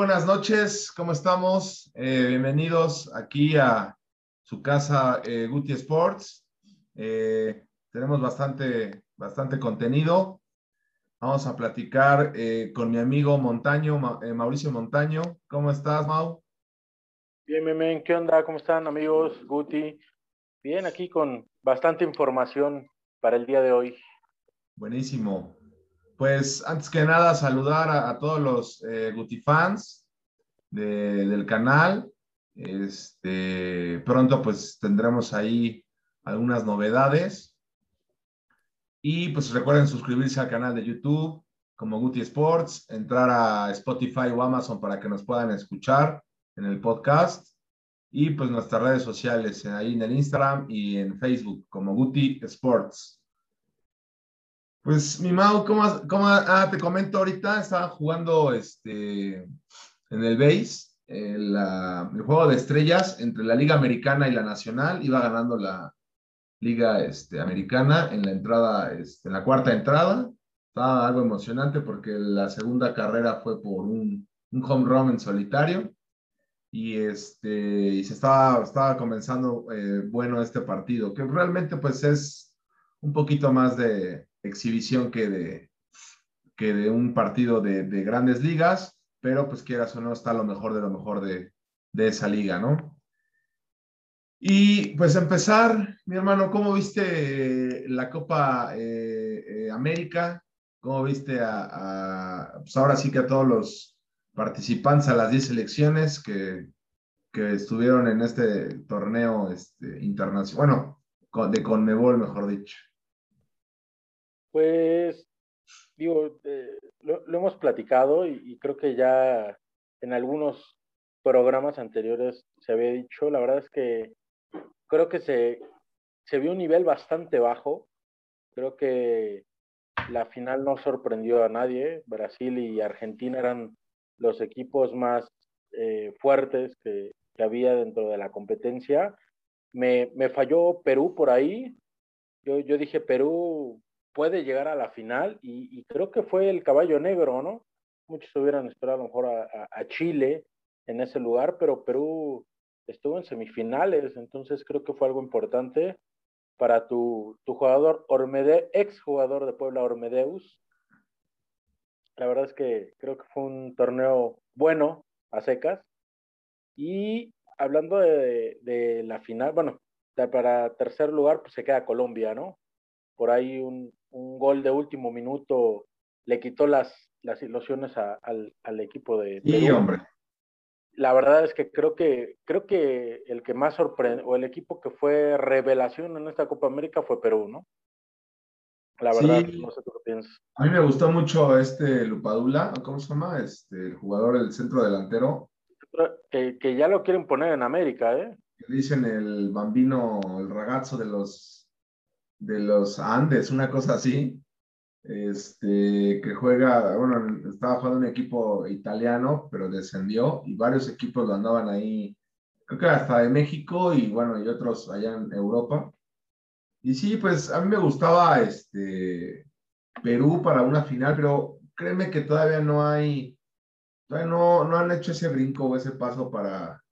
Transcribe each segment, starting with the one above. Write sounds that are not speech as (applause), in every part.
buenas noches, ¿cómo estamos? Eh, bienvenidos aquí a su casa eh, Guti Sports. Eh, tenemos bastante, bastante contenido. Vamos a platicar con mi amigo Montaño, Mauricio Montaño. ¿Cómo estás, Mau? Bien, bien, ¿qué onda? ¿Cómo están, amigos? Guti. Bien, aquí con bastante información para el día de hoy. Buenísimo. Pues antes que nada, saludar a, todos los eh, Guti fans del canal. Este, pronto pues tendremos ahí algunas novedades. Y pues recuerden suscribirse al canal de YouTube como Guti Sports, entrar a Spotify o Amazon para que nos puedan escuchar en el podcast. Y pues nuestras redes sociales, ahí en el Instagram y en Facebook como Guti Sports. Pues mi Mau, ¿cómo, cómo ah, te comento ahorita? Estaba jugando este, en el base, el, el, juego de estrellas entre la Liga Americana y la Nacional. Iba ganando la Liga este, Americana en la entrada, este, en la cuarta entrada. Estaba algo emocionante porque la segunda carrera fue por un, un home run en solitario. Y, este, y se estaba, estaba comenzando eh, bueno este partido, que realmente pues es un poquito más de, exhibición que de, que de un partido de, grandes ligas, pero pues quieras o no, está lo mejor de lo mejor de, esa liga, ¿no? Y pues empezar, mi hermano, ¿cómo viste la Copa eh, eh, América? ¿Cómo viste a, pues ahora sí que a todos los participantes a las 10 selecciones que, que estuvieron en este torneo este, internacional, bueno, de Conmebol, mejor dicho? Pues, digo, eh, lo, hemos platicado y, creo que ya en algunos programas anteriores se había dicho, la verdad es que creo que se, se vio un nivel bastante bajo. Creo que la final no sorprendió a nadie. Brasil y Argentina eran los equipos más eh, fuertes que, que, había dentro de la competencia. Me, me falló Perú por ahí. Yo, yo dije, Perú puede llegar a la final y, creo que fue el caballo negro, ¿no? Muchos hubieran esperado a lo mejor a, Chile en ese lugar, pero Perú estuvo en semifinales, entonces creo que fue algo importante para tu, tu jugador Ormede, ex jugador de Puebla Ormedeus. La verdad es que creo que fue un torneo bueno a secas. Y hablando de, de la final, bueno, para tercer lugar, pues se queda Colombia, ¿no? Por ahí un, un gol de último minuto le quitó las, las ilusiones al, al, equipo de Perú. Hombre. La verdad es que creo que creo que el que más sorprende o el equipo que fue revelación en esta Copa América fue Perú, ¿no? La verdad, no sé qué piensas. A mí me gustó mucho este Lupadula, ¿cómo se llama? Este, el jugador del centro delantero. Que, que ya lo quieren poner en América, ¿eh? Dicen el bambino, el ragazzo de los de los Andes, una cosa así, este, que juega, bueno, estaba jugando un equipo italiano, pero descendió y varios equipos lo andaban ahí, creo que hasta de México y bueno, y otros allá en Europa. Y sí, pues a mí me gustaba este Perú para una final, pero créeme que todavía no hay, todavía no, no han hecho ese brinco o ese paso para,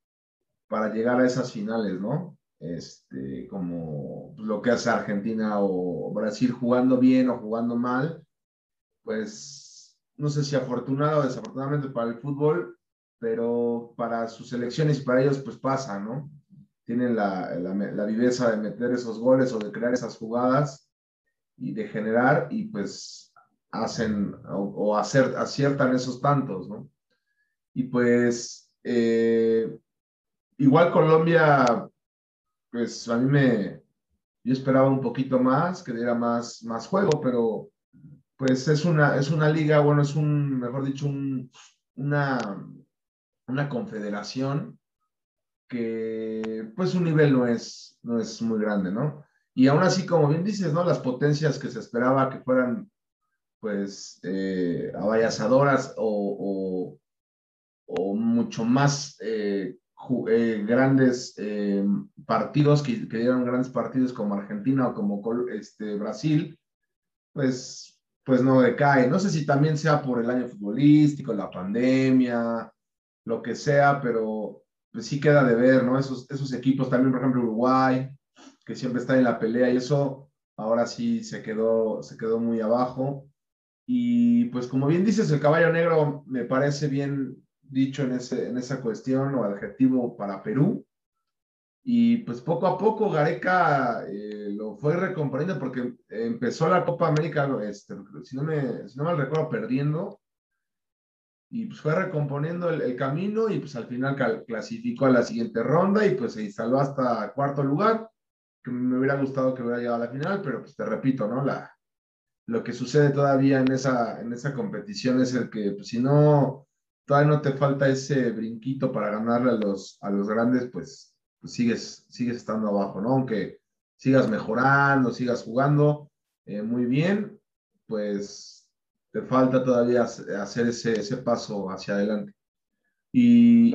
para llegar a esas finales, ¿no? Este, como lo que hace Argentina o Brasil jugando bien o jugando mal, pues no sé si afortunado o desafortunadamente para el fútbol, pero para sus selecciones y para ellos pues pasa, ¿no? Tienen la, la, viveza de meter esos goles o de crear esas jugadas y de generar y pues hacen o, hacer, aciertan esos tantos, ¿no? Y pues eh, igual Colombia pues a mí me, yo esperaba un poquito más, que diera más, más juego, pero pues es una, es una liga, bueno, es un, mejor dicho, un, una, una confederación que pues su nivel no es, no es muy grande, ¿no? Y aún así, como bien dices, ¿no? Las potencias que se esperaba que fueran pues eh, o, o, mucho más eh, eh, grandes eh, partidos, que, dieron grandes partidos como Argentina o como este, Brasil, pues, pues no decae. No sé si también sea por el año futbolístico, la pandemia, lo que sea, pero pues sí queda de ver, ¿no? Esos, esos equipos también, por ejemplo, Uruguay, que siempre está en la pelea y eso ahora sí se quedó, se quedó muy abajo. Y pues como bien dices, el caballo negro me parece bien dicho en, ese, en esa cuestión o adjetivo para Perú. Y pues poco a poco Gareca eh, lo fue recomponiendo porque empezó la Copa América, este, si, no me, si no mal recuerdo, perdiendo. Y pues fue recomponiendo el, camino y pues al final clasificó a la siguiente ronda y pues se instaló hasta cuarto lugar, que me hubiera gustado que hubiera llegado a la final, pero pues te repito, ¿no? La, lo que sucede todavía en esa, en esa competición es el que pues, si no, todavía no te falta ese brinquito para ganarle a los, a los grandes, pues pues sigues, sigues estando abajo, ¿no? Aunque sigas mejorando, sigas jugando eh, muy bien, pues te falta todavía hacer ese, ese paso hacia adelante. Y,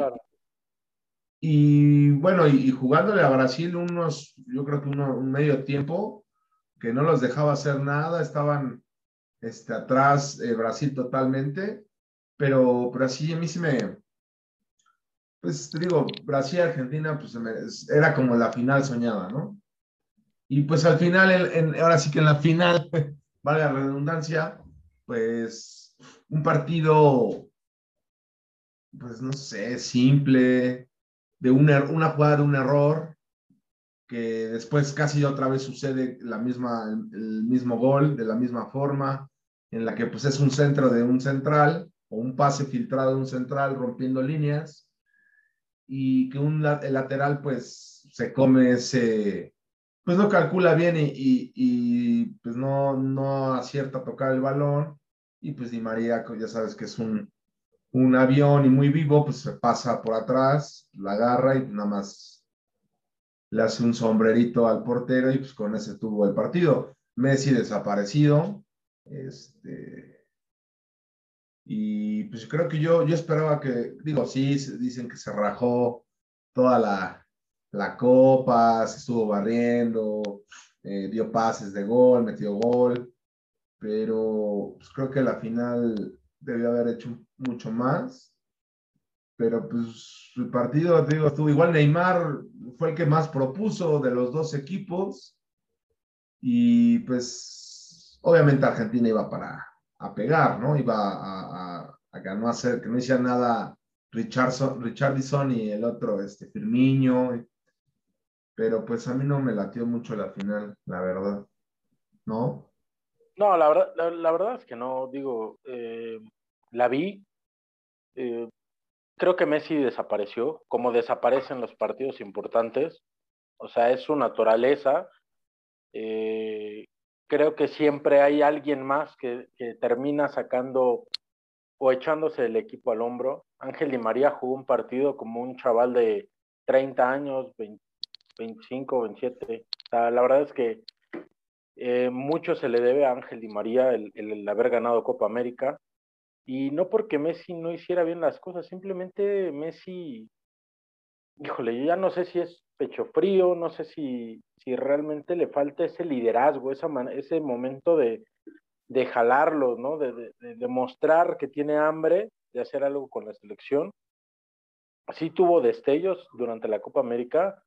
y bueno, y, jugándole a Brasil unos, yo creo que un medio tiempo, que no los dejaba hacer nada, estaban este, atrás eh, Brasil totalmente, pero Brasil a mí sí me, pues te digo, Brasil-Argentina, pues era como la final soñada, ¿no? Y pues al final, en, ahora sí que en la final, (laughs) vale la redundancia, pues un partido, pues no sé, simple, de una, er, una jugada de un error, que después casi otra vez sucede la misma, el mismo gol, de la misma forma, en la que pues es un centro de un central, un pase filtrado de un central rompiendo líneas, y que un el lateral pues se come ese, pues no calcula bien y, y, pues no, no acierta a tocar el balón y pues Di María, ya sabes que es un, un avión y muy vivo, pues se pasa por atrás, la agarra y nada más le hace un sombrerito al portero y pues con ese tuvo el partido. Messi desaparecido, este, y pues creo que yo, yo esperaba que, digo, sí, dicen que se rajó toda la, la copa, se estuvo barriendo, eh, dio pases de gol, metió gol, pero pues creo que la final debió haber hecho mucho más. Pero pues el partido, digo, estuvo igual Neymar fue el que más propuso de los dos equipos. Y pues obviamente Argentina iba para, a pegar, ¿no? Iba a, a, a no hacer, que no hiciera nada Richardson, Richardson y el otro, este, Firmiño. Pero pues a mí no me latió mucho la final, la verdad. ¿No? No, la verdad, la, verdad es que no, digo, eh, la vi. Eh, creo que Messi desapareció, como desaparecen los partidos importantes. O sea, es su naturaleza. Eh, creo que siempre hay alguien más que, termina sacando o echándose el equipo al hombro. Ángel Di María jugó un partido como un chaval de 30 años, 25, 27. la verdad es que eh, mucho se le debe a Ángel Di María el, el, haber ganado Copa América. Y no porque Messi no hiciera bien las cosas, simplemente Messi, híjole, yo ya no sé si es pecho frío, no sé si, si realmente le falta ese liderazgo, esa ese momento de, de jalarlo, ¿no? De, demostrar que tiene hambre de hacer algo con la selección. Sí tuvo destellos durante la Copa América,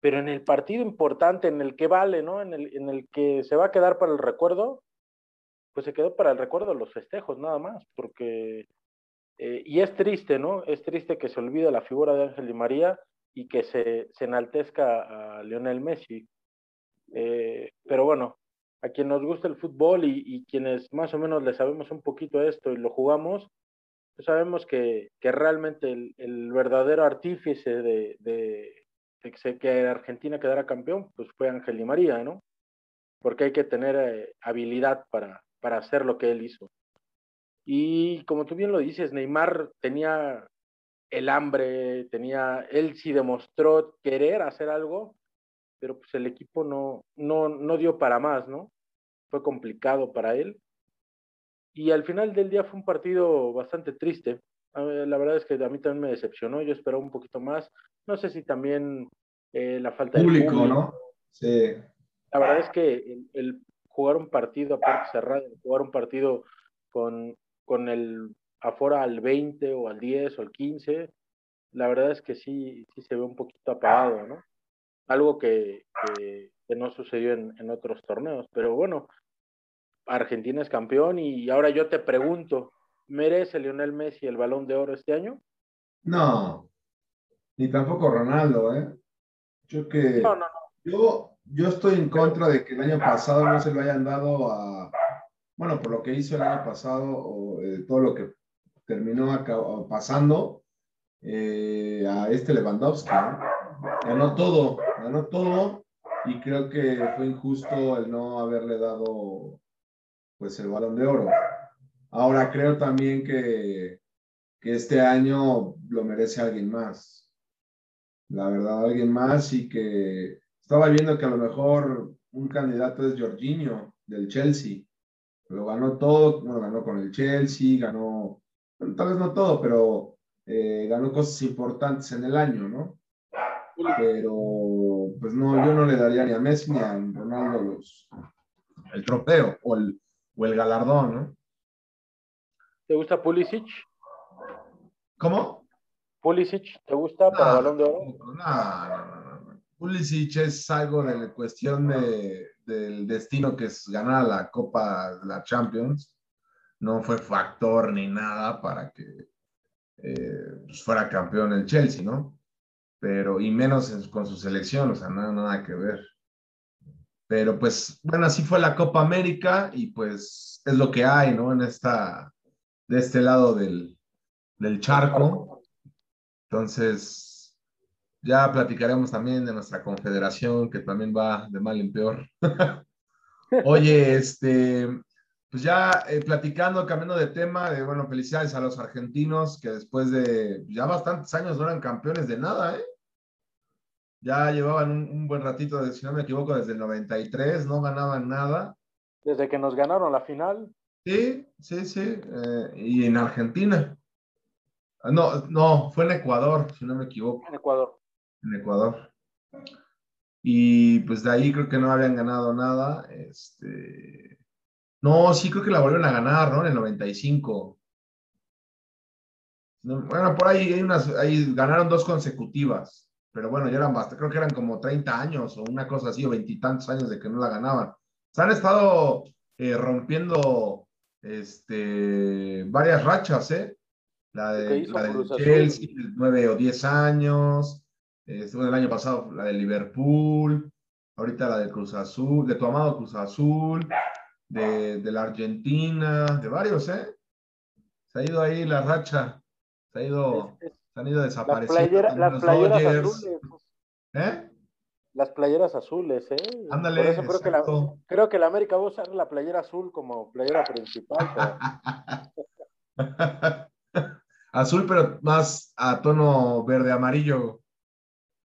pero en el partido importante, en el que vale, ¿no? En el, en el que se va a quedar para el recuerdo, pues se quedó para el recuerdo los festejos, nada más, porque... Eh, y es triste, ¿no? Es triste que se olvide la figura de Ángel Di María y que se, se enaltezca a Lionel Messi. Eh, pero bueno, a quien nos gusta el fútbol y, quienes más o menos le sabemos un poquito esto y lo jugamos, pues sabemos que, que realmente el, el, verdadero artífice de, de, de, que Argentina quedara campeón, pues fue Ángel Di María, ¿no? Porque hay que tener eh, habilidad para, para hacer lo que él hizo. Y como tú bien lo dices, Neymar tenía el hambre, tenía, él sí demostró querer hacer algo, pero pues el equipo no, no, no dio para más, ¿no? Fue complicado para él. Y al final del día fue un partido bastante triste. La verdad es que a mí también me decepcionó, yo esperaba un poquito más. No sé si también eh, la falta de público, ¿no? Sí. La verdad es que el, jugar un partido a puerta cerrada, jugar un partido con, con el afuera al 20 o al 10 o al 15, la verdad es que sí, sí se ve un poquito apagado, ¿no? Algo que, no sucedió en, en, otros torneos. Pero bueno, Argentina es campeón y ahora yo te pregunto, ¿merece Lionel Messi el balón de oro este año? No, ni tampoco Ronaldo, ¿eh? Yo que... No, no, no. Yo, yo estoy en contra de que el año pasado no se lo hayan dado a... Bueno, por lo que hizo el año pasado, o eh, todo lo que terminó pasando eh, a este Lewandowski. Ganó todo, ganó todo y creo que fue injusto el no haberle dado pues el balón de oro. Ahora creo también que, que este año lo merece alguien más. La verdad, alguien más y que estaba viendo que a lo mejor un candidato es Jorginho del Chelsea. Lo ganó todo, bueno, ganó con el Chelsea, ganó, tal vez no todo, pero eh, ganó cosas importantes en el año, ¿no? Pero, pues no, yo no le daría ni a Messi ni a Ronaldo los, el trofeo o el, o el galardón, ¿no? ¿Te gusta Pulisic? ¿Cómo? Pulisic, ¿te gusta para balón de oro? No, no, no, Pulisic es algo de la cuestión de, del destino que es ganar la Copa, la Champions. No fue factor ni nada para que eh, pues fuera campeón el Chelsea, ¿no? Pero, y menos con su selección, o sea, nada, nada que ver. Pero pues, bueno, así fue la Copa América y pues es lo que hay, ¿no? En esta, de este lado del, del charco. Entonces, ya platicaremos también de nuestra confederación, que también va de mal en peor. (laughs) Oye, este, pues ya eh, platicando, cambiando de tema, de, bueno, felicidades a los argentinos que después de ya bastantes años no eran campeones de nada, ¿eh? Ya llevaban un, buen ratito, si no me equivoco, desde el 93, no ganaban nada. Desde que nos ganaron la final. Sí, sí, sí. Eh, y en Argentina. Ah, no, no, fue en Ecuador, si no me equivoco. En Ecuador. En Ecuador. Y pues de ahí creo que no habían ganado nada. Este... No, sí creo que la volvieron a ganar, ¿no? En el 95. Bueno, por ahí hay unas, ahí ganaron dos consecutivas pero bueno, ya eran bastante, creo que eran como 30 años o una cosa así, o veintitantos años de que no la ganaban. Se han estado eh, rompiendo este, varias rachas, ¿eh? La de, la de Chelsea, nueve o diez años, estuvo el año pasado la de Liverpool, ahorita la de Cruz Azul, de tu amado Cruz Azul, de, de la Argentina, de varios, ¿eh? Se ha ido ahí la racha, se ha ido han ido desapareciendo. las playeras azules. ¿Eh? Las playeras azules, ¿eh? Ándale. eso creo que, la, creo que la América va a usar la playera azul como playera principal. (laughs) azul, pero más a tono verde amarillo.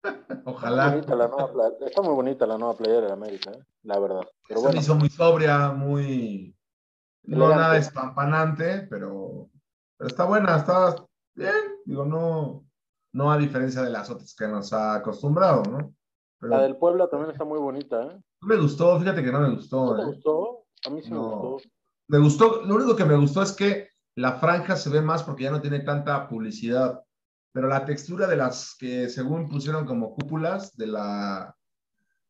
(laughs) Ojalá. Está muy, bonita la nueva playera de América, ¿eh? la verdad. Pero bueno. hizo muy sobria, muy. No nada espampanante, pero, pero está buena, está, bien, digo, no, no a diferencia de las otras que nos ha acostumbrado, ¿no? la del Puebla también está muy bonita, ¿eh? No me gustó, fíjate que no me gustó. ¿No ¿eh? gustó? A mí sí me gustó. Me gustó, lo único que me gustó es que la franja se ve más porque ya no tiene tanta publicidad, pero la textura de las que según pusieron como cúpulas de la,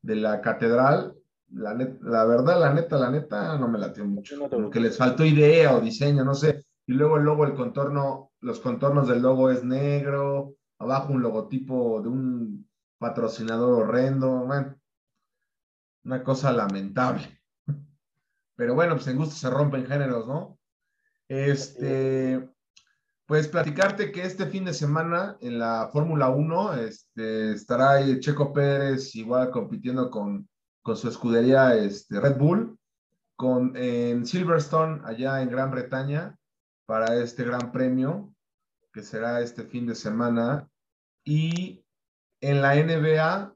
de la catedral, la, la verdad, la neta, la neta, no me latió mucho. porque les faltó idea o diseño, no sé. Y luego el logo, el contorno, los contornos del logo es negro, abajo un logotipo de un patrocinador horrendo, bueno, una cosa lamentable. (laughs) Pero bueno, pues en gusto se rompen géneros, ¿no? Este, pues platicarte que este fin de semana en la Fórmula 1 este, estará Checo Pérez igual compitiendo con, con su escudería este, Red Bull, con, en Silverstone, allá en Gran Bretaña, para este gran premio que será este fin de semana. Y en la NBA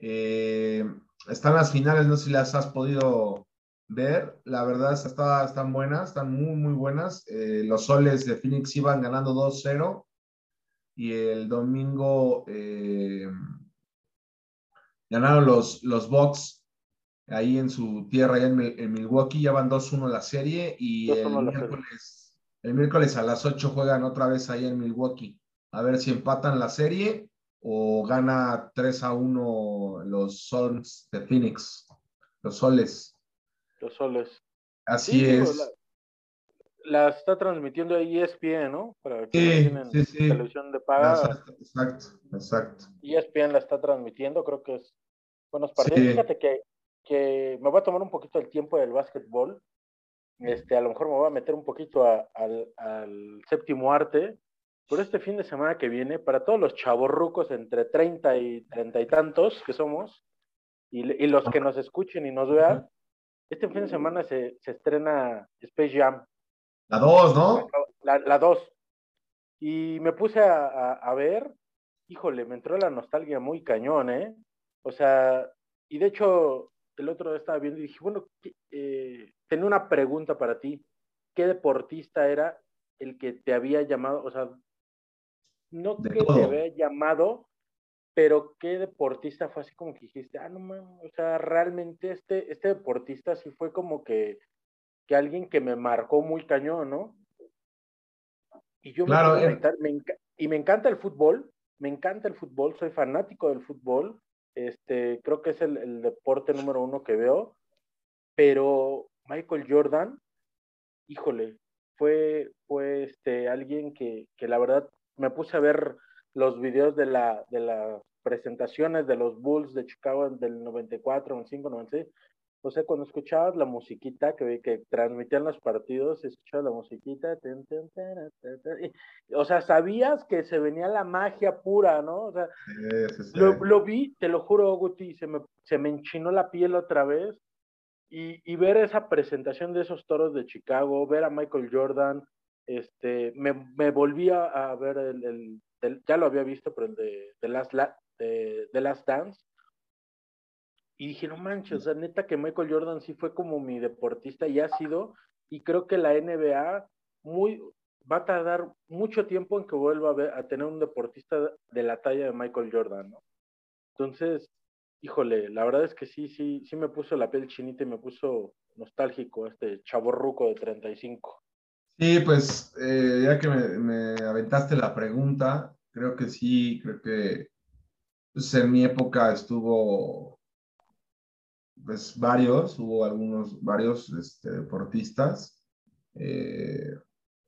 eh, están las finales, no sé si las has podido ver. La verdad está, están buenas, están muy, muy buenas. Eh, los soles de Phoenix iban ganando 2-0 y el domingo eh, ganaron los, los Bucks ahí en su tierra, allá en, Milwaukee, ya van 2-1 la serie y el miércoles El miércoles a las 8 juegan otra vez ahí en Milwaukee. A ver si empatan la serie o gana 3 a 1 los Suns de Phoenix, los Soles. Los Soles. Así es. la, está transmitiendo ESPN, ¿no? Para que sí, sí, televisión de paga. Exacto, exacto. ESPN la está transmitiendo, creo que es buenos partidos. Fíjate que, que me voy a tomar un poquito el tiempo del básquetbol. Este, a lo mejor me voy a meter un poquito al, al séptimo arte, por este fin de semana que viene, para todos los chavorrucos entre 30 y 30 y tantos que somos, y, los que nos escuchen y nos vean, este fin de semana se, se estrena Space Jam. La 2, ¿no? La 2. Y me puse a, a, ver, híjole, me entró la nostalgia muy cañón, ¿eh? O sea, y de hecho, el otro día estaba viendo y dije, bueno, eh, tenía una pregunta para ti. ¿Qué deportista era el que te había llamado? O sea, no que te había llamado, pero qué deportista fue así como que dijiste, ah, no mames, o sea, realmente este, este deportista sí fue como que, que alguien que me marcó muy cañón, ¿no? Y yo claro, me, eh. y me encanta el fútbol, me encanta el fútbol, soy fanático del fútbol, este, creo que es el, el deporte número uno que veo, pero Michael Jordan, híjole, fue, fue este, alguien que, que la verdad me puse a ver los videos de, la, de las presentaciones de los Bulls de Chicago del 94, 95, 96. O sea, cuando escuchabas la musiquita que, que transmitían los partidos, escuchabas la musiquita, o sea, sabías que se venía la magia pura, ¿no? O sea, Lo, lo, vi, te lo juro, Guti, se me, se me enchinó la piel otra vez. Y, y ver esa presentación de esos toros de Chicago, ver a Michael Jordan, este, me, me volví a, ver el, ya lo había visto, pero el de, de, Last, de, Dance. Y dije, no manches, o sea, neta que Michael Jordan sí fue como mi deportista y ha sido, y creo que la NBA muy, va a tardar mucho tiempo en que vuelva a, ver, a tener un deportista de la talla de Michael Jordan, ¿no? Entonces, híjole, la verdad es que sí, sí, sí me puso la piel chinita y me puso nostálgico este chaborruco de 35. Sí, pues eh, ya que me, aventaste la pregunta, creo que sí, creo que pues, en mi época estuvo, pues varios, hubo algunos, varios este, deportistas. Eh,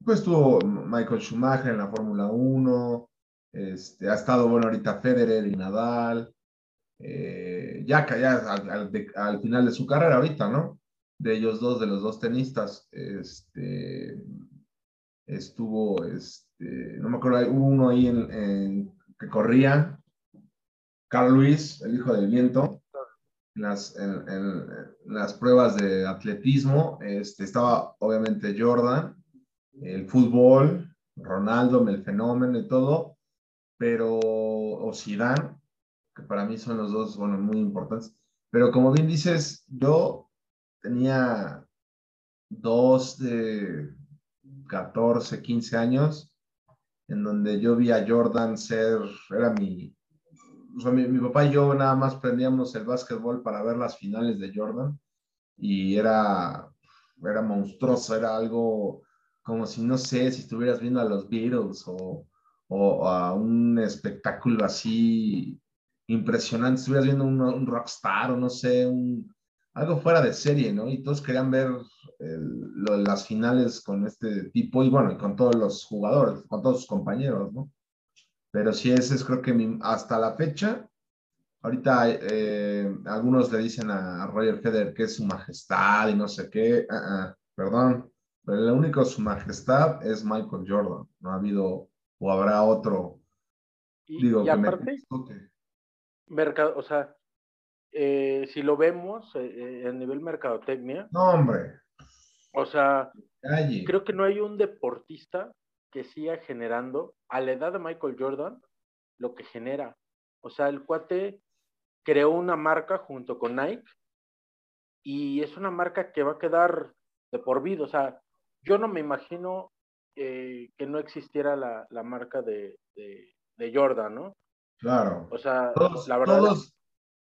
pues estuvo Michael Schumacher en la Fórmula 1, este, ha estado, bueno, ahorita Federer y Nadal, eh, ya, ya al final de su carrera ahorita, ¿no? De ellos dos, de los dos tenistas, este, estuvo, este, no me acuerdo, hubo uno ahí en, que corría, Carl Luis, el hijo del viento, en las, las pruebas de atletismo, este, estaba obviamente Jordan, el fútbol, Ronaldo, el fenómeno y todo, pero, o Zidane, que para mí son los dos, bueno, muy importantes. Pero como bien dices, yo tenía dos de 14, 15 años, en donde yo vi a Jordan ser, era mi, o sea, mi, papá y yo nada más prendíamos el básquetbol para ver las finales de Jordan y era, era monstruoso, era algo como si, no sé, si estuvieras viendo a los Beatles o, o a un espectáculo así impresionante, estuvieras viendo un, un rockstar o no sé, un, algo fuera de serie, ¿no? Y todos querían ver las finales con este tipo y bueno, y con todos los jugadores, con todos sus compañeros, ¿no? Pero sí, ese es creo que hasta la fecha, ahorita eh, algunos le dicen a Roger Federer que es su majestad y no sé qué, ah, ah, perdón, pero el único su majestad es Michael Jordan, no ha habido o habrá otro. digo, que aparte, mercado, o sea, eh, si lo vemos eh, eh, a nivel mercadotecnia. No, hombre. O sea, creo que no hay un deportista que siga generando a la edad de Michael Jordan lo que genera. O sea, el cuate creó una marca junto con Nike y es una marca que va a quedar de por vida. O sea, yo no me imagino que no existiera la, la marca de, de, Jordan, ¿no? Claro. O sea, la verdad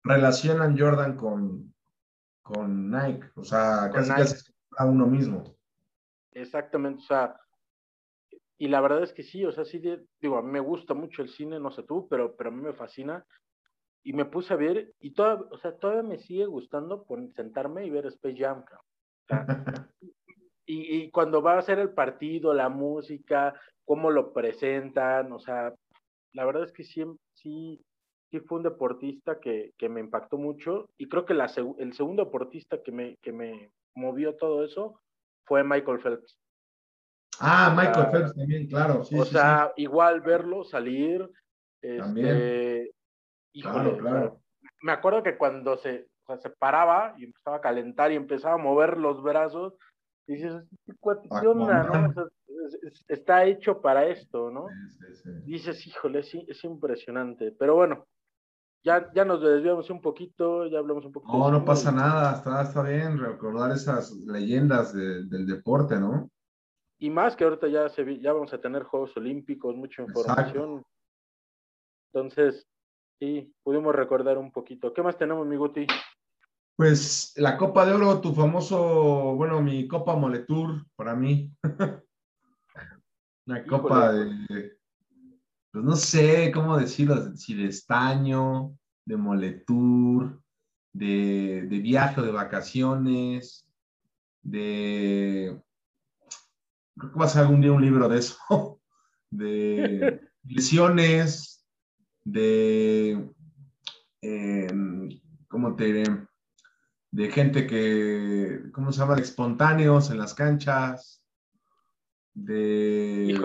relacionan Jordan con, con Nike, o sea, casi, casi a uno mismo. Exactamente, o sea, y la verdad es que sí, o sea, sí, digo, a mí me gusta mucho el cine, no sé tú, pero, pero a mí me fascina. Y me puse a ver, y toda, o sea, todavía me sigue gustando sentarme y ver Space Jam. (laughs) y, y cuando va a ser el partido, la música, cómo lo presentan, o sea, la verdad es que sí, sí, sí fue un deportista que, que me impactó mucho y creo que la, el segundo deportista que me, que me movió todo eso fue Michael Phelps. Ah, Michael Phelps también, claro. o sea, igual verlo salir. Este, híjole, claro, me acuerdo que cuando se, se paraba y empezaba a calentar y empezaba a mover los brazos, dices, ¿qué onda, no? está hecho para esto, ¿no? Dices, híjole, es, es, impresionante. Pero bueno, ya, ya nos desviamos un poquito, ya hablamos un poquito. No, no pasa nada, está, está bien recordar esas leyendas del deporte, ¿no? Y más que ahorita ya, se, ya vamos a tener Juegos Olímpicos, mucha información. Entonces, sí, pudimos recordar un poquito. ¿Qué más tenemos, mi Guti? Pues la Copa de Oro, tu famoso, bueno, mi Copa Moletour para mí. (laughs) Una copa de, pues no sé cómo decirlo, si de estaño, de moletour, de, viaje de vacaciones, de... Creo que va a ser algún día un libro de eso, (laughs) de lesiones, de... Em, ¿Cómo te diré? De gente que, ¿cómo se llama? De espontáneos en las canchas, de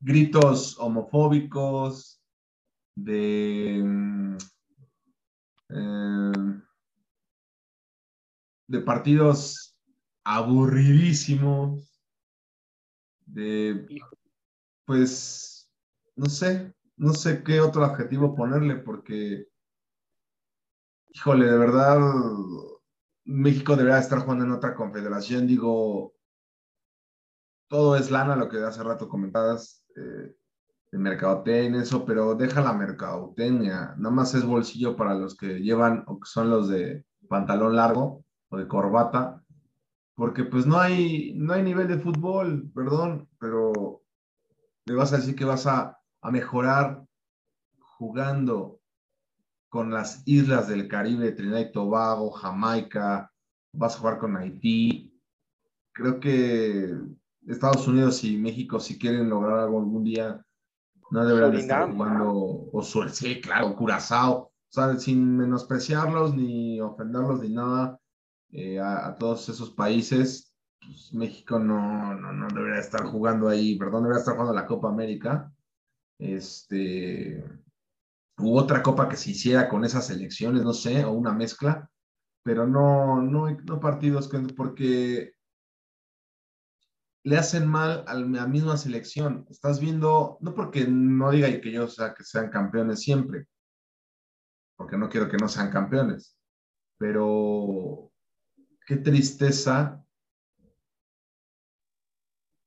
gritos homofóbicos, de, eh, de partidos aburridísimos, de, pues, no sé, no sé qué otro adjetivo ponerle porque, híjole, de verdad, México debería estar jugando en otra confederación, digo, todo es lana, lo que hace rato comentabas, eh, de mercadotecnia, eso, pero deja la mercadotecnia, nada más es bolsillo para los que llevan o que son los de pantalón largo o de corbata, porque pues no hay, no hay nivel de fútbol, perdón, pero le vas a decir que vas a, a mejorar jugando con las islas del Caribe, Trinidad y Tobago, Jamaica, vas a jugar con Haití. Creo que Estados Unidos y México, si quieren lograr algo algún día, no deberán estar jugando, o sí, claro, Curazao, o sea, sin menospreciarlos ni ofenderlos ni nada eh, a, todos esos países, pues México no, no, no debería estar jugando ahí, perdón, debería estar jugando la Copa América. Este, u otra copa que se hiciera con esas elecciones, no sé, o una mezcla, pero no, no, no partidos que, porque le hacen mal a la misma selección. Estás viendo, no porque no diga que yo sea que sean campeones siempre, porque no quiero que no sean campeones, pero qué tristeza,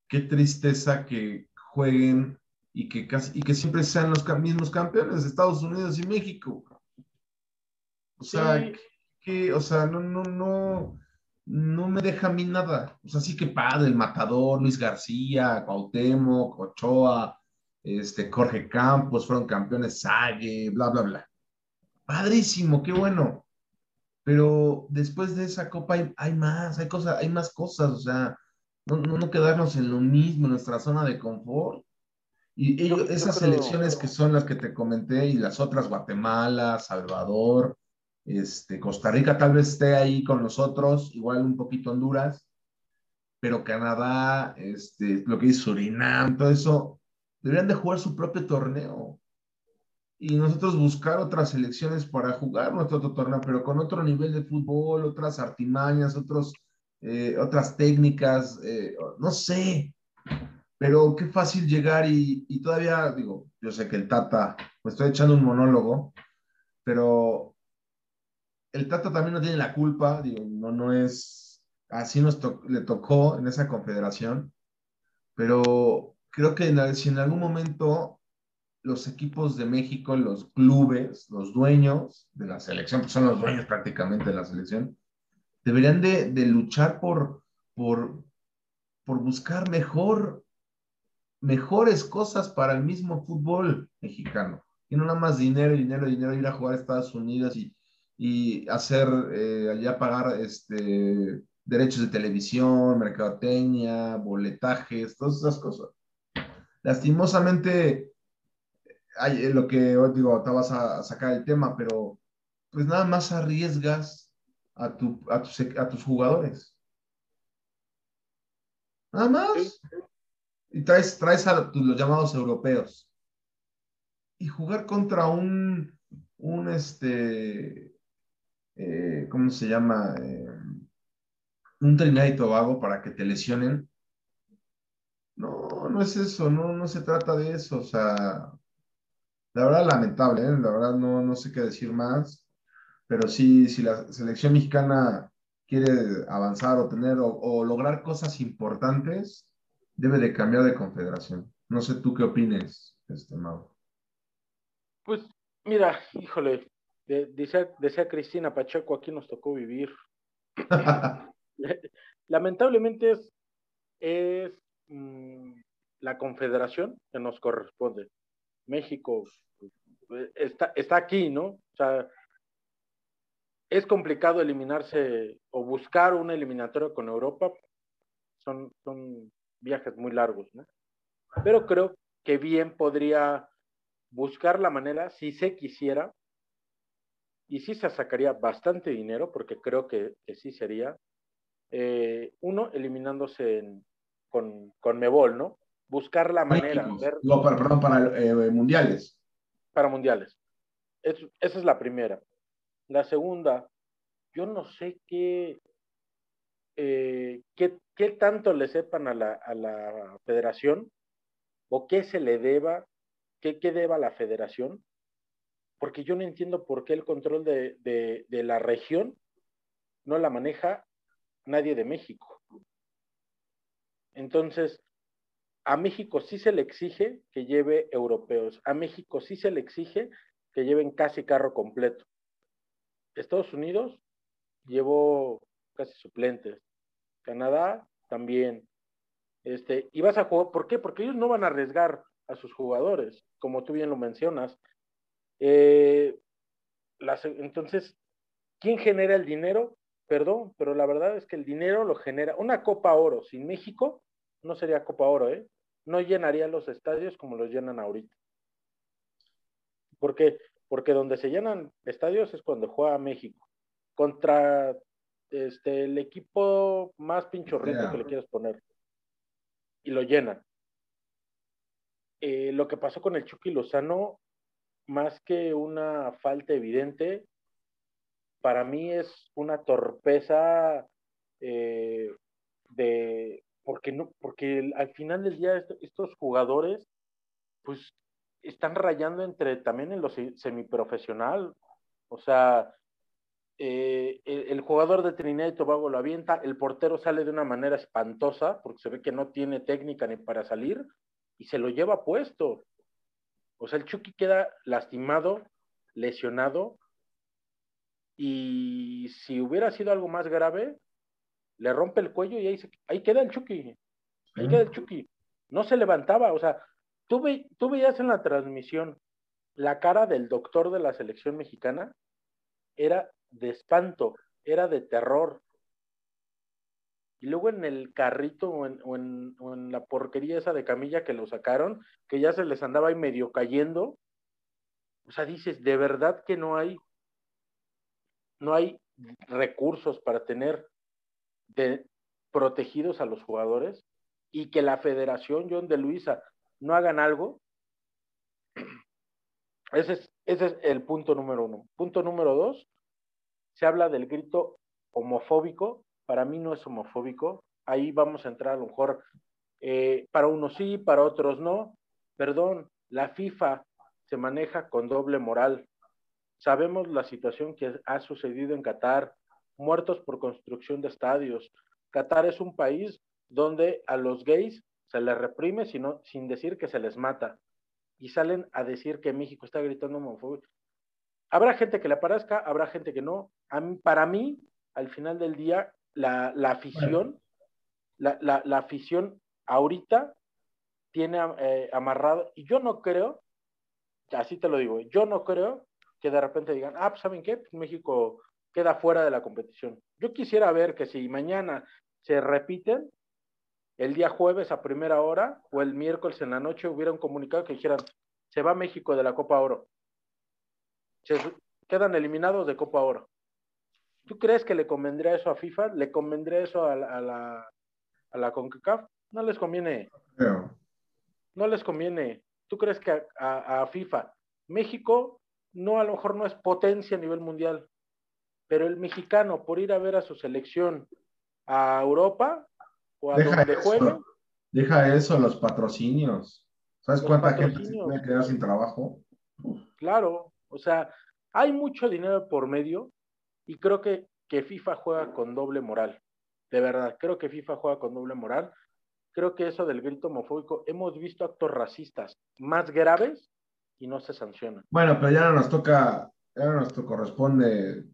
qué tristeza que jueguen y que, casi, y que siempre sean los mismos campeones de Estados Unidos y México. O sea, que, o sea, no, no, no no me deja a mí nada. O sea, sí que padre, el matador, Luis García, Cuauhtémoc, Ochoa, este, Jorge Campos, fueron campeones, Sague, bla, bla, bla. Padrísimo, qué bueno. Pero después de esa copa hay, más, hay cosas, hay más cosas, o sea, no, no, quedarnos en lo mismo, en nuestra zona de confort. Y esas selecciones que son las que te comenté y las otras, Guatemala, Salvador, este, Costa Rica tal vez esté ahí con nosotros, igual un poquito Honduras, pero Canadá, este, lo que dice Surinam, todo eso, deberían de jugar su propio torneo. Y nosotros buscar otras selecciones para jugar nuestro otro torneo, pero con otro nivel de fútbol, otras artimañas, otros, eh, otras técnicas, eh, no sé. Pero qué fácil llegar y, y todavía, digo, yo sé que el Tata, me estoy echando un monólogo, pero el Tata también no tiene la culpa, no, no es, así nos le tocó en esa confederación, pero creo que si en algún momento los equipos de México, los clubes, los dueños de la selección, pues son los dueños prácticamente de la selección, deberían de, luchar por, por, por buscar mejor mejores cosas para el mismo fútbol mexicano. Y no nada más dinero, dinero, dinero, ir a jugar a Estados Unidos y, y hacer, eh, allá pagar este, derechos de televisión, mercadotecnia, boletajes, todas esas cosas. Lastimosamente, hay, eh, lo que hoy digo, te vas a sacar el tema, pero pues nada más arriesgas a, tu, a, tus, a tus jugadores. Nada más. Y traes, traes a los llamados europeos. Y jugar contra un, un este, eh, ¿cómo se llama? Eh, un Trinidad y Tobago para que te lesionen. No, no es eso, no, no se trata de eso. O sea, la verdad lamentable, ¿eh? la verdad no, no sé qué decir más, pero sí, si la selección mexicana quiere avanzar o tener o, lograr cosas importantes, debe de cambiar de confederación. No sé tú qué opines, este Pues mira, híjole, decía, Cristina Pacheco, aquí nos tocó vivir. (laughs) Lamentablemente es, es mm, la confederación que nos corresponde. México pues, está, está aquí, ¿no? O sea, es complicado eliminarse o buscar una eliminatoria con Europa. Son, son viajes muy largos, ¿no? Pero creo que bien podría buscar la manera, si se quisiera, y sí se sacaría bastante dinero, porque creo que, sí sería, eh, uno, eliminándose con, con Mebol, ¿no? Buscar la manera. no, para, perdón, para eh, mundiales. Para mundiales. esa es la primera. La segunda, yo no sé qué, eh, qué, qué, tanto le sepan a la, a la federación o qué se le deba, qué, qué deba la federación porque yo no entiendo por qué el control de, la región no la maneja nadie de México. Entonces, a México sí se le exige que lleve europeos, a México sí se le exige que lleven casi carro completo. Estados Unidos llevó casi suplentes, Canadá también. Este, y vas a jugar, ¿por qué? Porque ellos no van a arriesgar a sus jugadores, como tú bien lo mencionas. Eh, entonces, ¿quién genera el dinero? Perdón, pero la verdad es que el dinero lo genera una Copa Oro. Sin México no sería Copa Oro, ¿eh? No llenaría los estadios como los llenan ahorita. ¿Por qué? Porque donde se llenan estadios es cuando juega México. Contra este, el equipo más pinchorrito que le quieras poner. Y lo llenan. Eh, lo que pasó con el Chucky Lozano más que una falta evidente, para mí es una torpeza eh, de porque no, porque al final del día estos jugadores, pues están rayando entre también en lo semiprofesional. O sea, eh, el, jugador de Trinidad y Tobago lo avienta, el portero sale de una manera espantosa, porque se ve que no tiene técnica ni para salir, y se lo lleva puesto. O sea, el Chucky queda lastimado, lesionado, y si hubiera sido algo más grave, le rompe el cuello y ahí, ahí queda el Chucky. Ahí queda el Chucky. No se levantaba. O sea, tú, tú veías en la transmisión la cara del doctor de la selección mexicana, era de espanto, era de terror. Y luego en el carrito o en, la porquería esa de camilla que lo sacaron, que ya se les andaba ahí medio cayendo. O sea, dices, de verdad que no hay, no hay recursos para tener protegidos a los jugadores y que la federación John de Luisa no hagan algo. (clears throat) Ese es, ese es el punto número uno. Punto número dos, se habla del grito homofóbico para mí no es homofóbico. Ahí vamos a entrar a lo mejor, eh, para unos sí, para otros no. Perdón, la FIFA se maneja con doble moral. Sabemos la situación que ha sucedido en Qatar, muertos por construcción de estadios. Qatar es un país donde a los gays se les reprime sino, sin decir que se les mata. Y salen a decir que México está gritando homofóbico. Habrá gente que le parezca, habrá gente que no. para mí, al final del día, la, afición, la, afición ahorita tiene eh, amarrado, y yo no creo, así te lo digo, yo no creo que de repente digan, ah, pues ¿saben qué? Pues México queda fuera de la competición. Yo quisiera ver que si mañana se repiten, el día jueves a primera hora o el miércoles en la noche hubiera un comunicado que dijeran, se va México de la Copa Oro. Se quedan eliminados de Copa Oro. ¿Tú crees que le convendría eso a FIFA? ¿Le convendría eso a, la, a la CONCACAF? No les conviene. No les conviene. ¿Tú crees que a, a, FIFA, México no a lo mejor no es potencia a nivel mundial, pero el mexicano por ir a ver a su selección a Europa o a deja donde juegue. Deja eso, los patrocinios. ¿Sabes cuánta gente se puede quedar sin trabajo? Claro, o sea, hay mucho dinero por medio y creo que, que FIFA juega con doble moral. De verdad, creo que FIFA juega con doble moral. Creo que eso del grito homofóbico, hemos visto actos racistas más graves y no se sancionan. Bueno, pero ya no nos toca, ya no nos corresponde,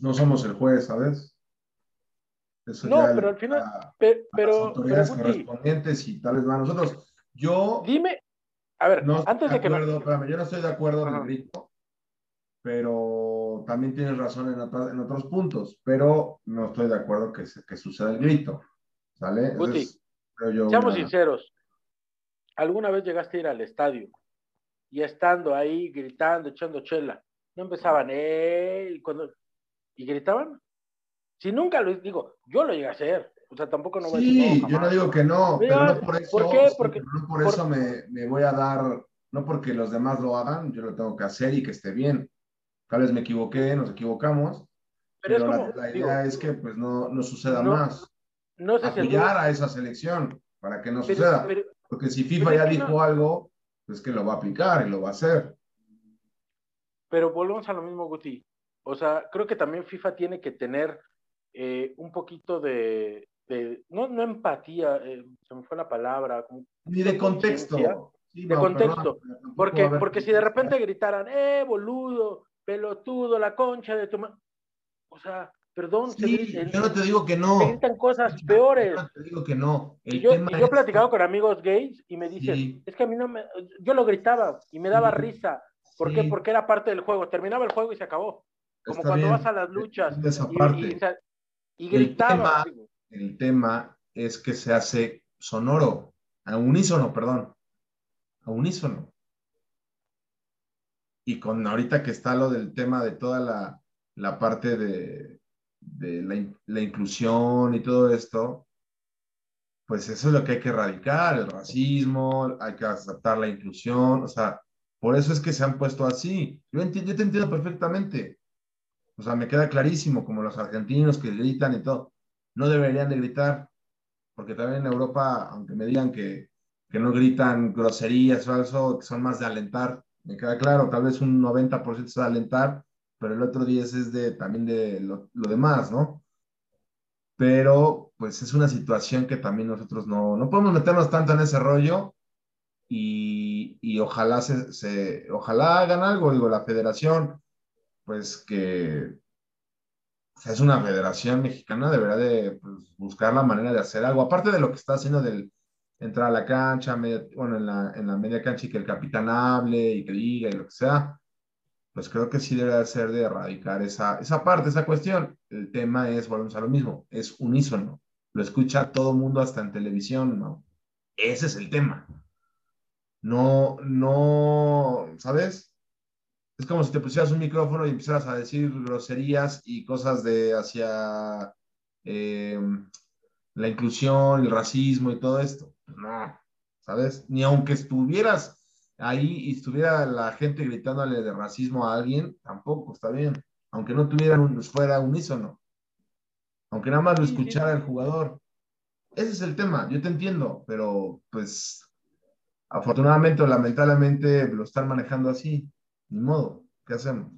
no somos el juez, ¿sabes? no, pero al final, pero, las autoridades correspondientes y tales van nosotros. Yo. Dime, a ver, antes de, que. yo no estoy de acuerdo en el grito, pero también tienes razón en, en, otros puntos, pero no estoy de acuerdo que, que suceda el grito. ¿Sale? seamos sinceros. ¿Alguna vez llegaste a ir al estadio y estando ahí gritando, echando chela, no empezaban, eh, cuando, y gritaban? Si nunca lo digo, yo lo llegué a hacer. O sea, tampoco no voy sí, a decir, yo no digo que no, pero no por eso, ¿por qué? Porque, no por, eso me, me, voy a dar, no porque los demás lo hagan, yo lo tengo que hacer y que esté bien. Tal vez me equivoqué, nos equivocamos, pero, la, idea es que pues no, no suceda más. No sé Apoyar a esa selección para que no suceda. porque si FIFA ya dijo algo, pues que lo va a aplicar y lo va a hacer. Pero volvemos a lo mismo, Guti. O sea, creo que también FIFA tiene que tener eh, un poquito de, de, no, no empatía, eh, se me fue la palabra. Ni de contexto. de contexto. porque, porque si de repente gritaran, eh, boludo, pelotudo, la concha de tu O sea, perdón. Sí, yo no te digo que no. Se gritan cosas peores. Yo no te digo que no. y yo, he platicado con amigos gays y me dicen, es que a mí no me. Yo lo gritaba y me daba risa. ¿Por qué? Porque era parte del juego. Terminaba el juego y se acabó. Como cuando vas a las luchas. Y, y, gritaba. El tema, es que se hace sonoro, a unísono, perdón. A unísono y con ahorita que está lo del tema de toda la, la parte de, de la, la, inclusión y todo esto, pues eso es lo que hay que erradicar, el racismo, hay que aceptar la inclusión, o sea, por eso es que se han puesto así. Yo, entiendo, yo te entiendo perfectamente. O sea, me queda clarísimo, como los argentinos que gritan y todo, no deberían de gritar, porque también en Europa, aunque me digan que, que no gritan groserías o algo, que son más de alentar, me queda claro, tal vez un 90% es de alentar, pero el otro 10 es de también de lo, demás, ¿no? Pero pues es una situación que también nosotros no, no podemos meternos tanto en ese rollo y, y ojalá se, se, ojalá hagan algo, digo, la federación, pues que es una federación mexicana, deberá de pues, buscar la manera de hacer algo, aparte de lo que está haciendo del, entrar a la cancha, bueno, en la, en la media cancha y que el capitán hable y que diga y lo que sea, pues creo que sí debe ser de erradicar esa, esa parte, esa cuestión. El tema es, volvemos a lo mismo, es unísono. Lo escucha todo el mundo hasta en televisión, ¿no? Ese es el tema. No, no, ¿sabes? Es como si te pusieras un micrófono y empezaras a decir groserías y cosas de hacia eh, la inclusión, el racismo y todo esto no, ¿sabes? Ni aunque estuvieras ahí y estuviera la gente gritándole de racismo a alguien, tampoco está bien. Aunque no tuvieran un, fuera unísono. Aunque nada más lo escuchara el jugador. Ese es el tema, yo te entiendo, pero pues afortunadamente o lamentablemente lo están manejando así. Ni modo, ¿qué hacemos?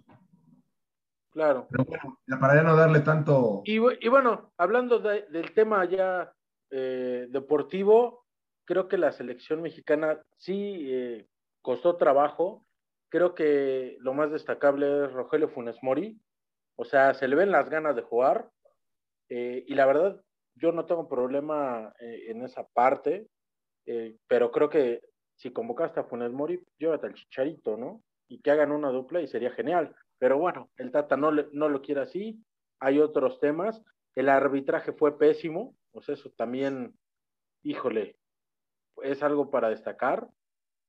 Claro. Pero bueno, para ya no darle tanto. Y, bueno, hablando del tema ya eh, deportivo, creo que la selección mexicana sí eh, costó trabajo. Creo que lo más destacable es Rogelio Funes Mori. O sea, se le ven las ganas de jugar. Eh, y la verdad, yo no tengo problema eh, en esa parte. pero creo que si convocaste a Funes Mori, llévate al Chicharito, ¿no? Y que hagan una dupla y sería genial. Pero bueno, el Tata no, no lo quiere así. Hay otros temas. El arbitraje fue pésimo. Pues eso también, híjole, es algo para destacar.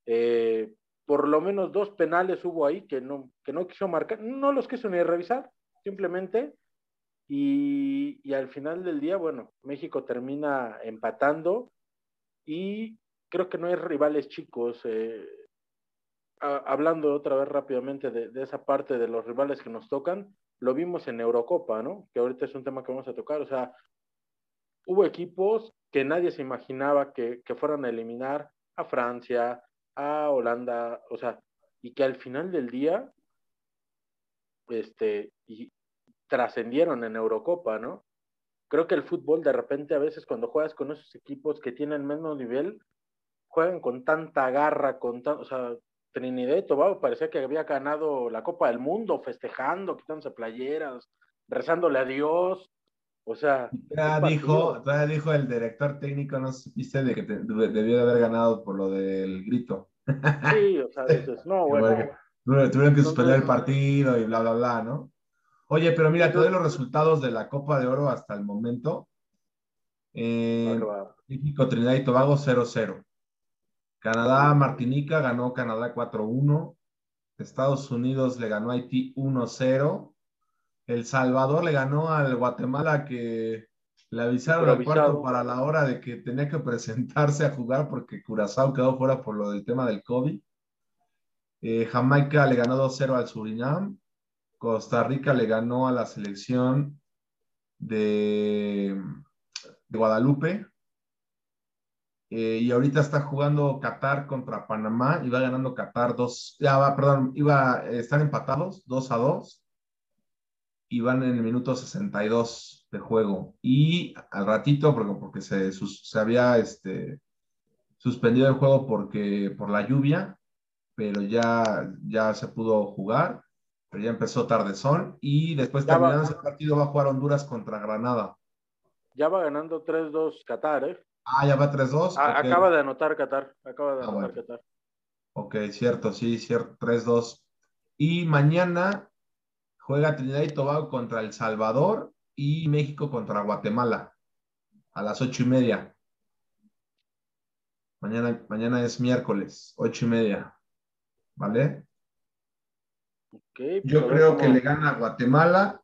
Eh, por lo menos dos penales hubo ahí que no, que no quiso marcar, no los quiso ni revisar, simplemente. Y, y al final del día, bueno, México termina empatando y creo que no hay rivales chicos. Eh, hablando otra vez rápidamente de, de, esa parte de los rivales que nos tocan, lo vimos en Eurocopa, ¿no? Que ahorita es un tema que vamos a tocar. O sea, hubo equipos que nadie se imaginaba que, fueran a eliminar a Francia, a Holanda, o sea, y que al final del día, este, trascendieron en Eurocopa, ¿no? Creo que el fútbol de repente a veces cuando juegas con esos equipos que tienen menos nivel, juegan con tanta garra, con tan, o sea, Trinidad y Tobago parecía que había ganado la Copa del Mundo, festejando, quitándose playeras, rezándole a Dios, o sea. Ya dijo, ya dijo el director técnico, no supiste de que debió de haber ganado por lo del grito. Sí, o sea, dices, (laughs) no, bueno. Tuvieron que suspender el partido y bla, bla, bla, ¿no? Oye, pero mira, todos los resultados de la Copa de Oro hasta el momento. Eh, México, Trinidad y Tobago 0-0. Canadá, Martinica ganó Canadá 4-1. Estados Unidos le ganó a Haití 1-0. El Salvador le ganó al Guatemala que le avisaron al cuarto para la hora de que tenía que presentarse a jugar porque Curazao quedó fuera por lo del tema del COVID. Eh, Jamaica le ganó 2-0 al Surinam. Costa Rica le ganó a la selección de, de Guadalupe. Eh, y ahorita está jugando Qatar contra Panamá y va ganando Qatar 2, ya va, perdón, iba, están empatados 2 a 2 y van en el minuto 62 de juego. Y al ratito, porque, porque se, se había este, suspendido el juego porque, por la lluvia, pero ya, ya se pudo jugar, pero ya empezó tardezón y después terminando ese partido va a jugar Honduras contra Granada. Ya va ganando 3-2 Qatar, ¿eh? Ah, ya va 3-2. Ah, acaba de anotar Qatar, acaba de ah, anotar Qatar. Ok, cierto, sí, cierto, 3-2. Y mañana Juega Trinidad y Tobago contra El Salvador y México contra Guatemala a las ocho y media. Mañana, mañana es miércoles, ocho y media. ¿Vale? Yo creo que le gana Guatemala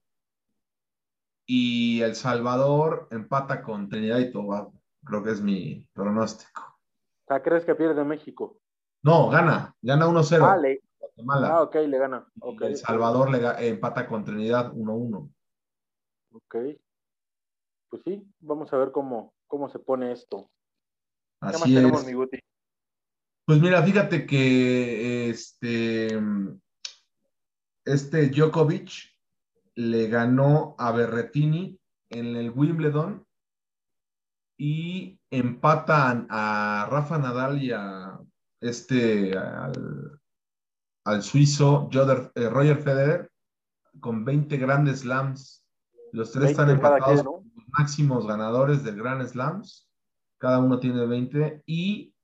y El Salvador empata con Trinidad y Tobago. Creo que es mi pronóstico. ¿Crees que pierde México? No, gana, gana 1-0. Vale, Ah, ok, le gana. El Salvador le empata con Trinidad 1-1. Ok. Pues sí, vamos a ver cómo, cómo se pone esto. Así es. Pues mira, fíjate que este, este Djokovic le ganó a Berretini en el Wimbledon y empatan a Rafa Nadal y a este al, al suizo eh, Roger Federer con 20 grandes slams. Los tres están empatados los máximos ganadores del Grand Slams. Cada uno tiene 20. Y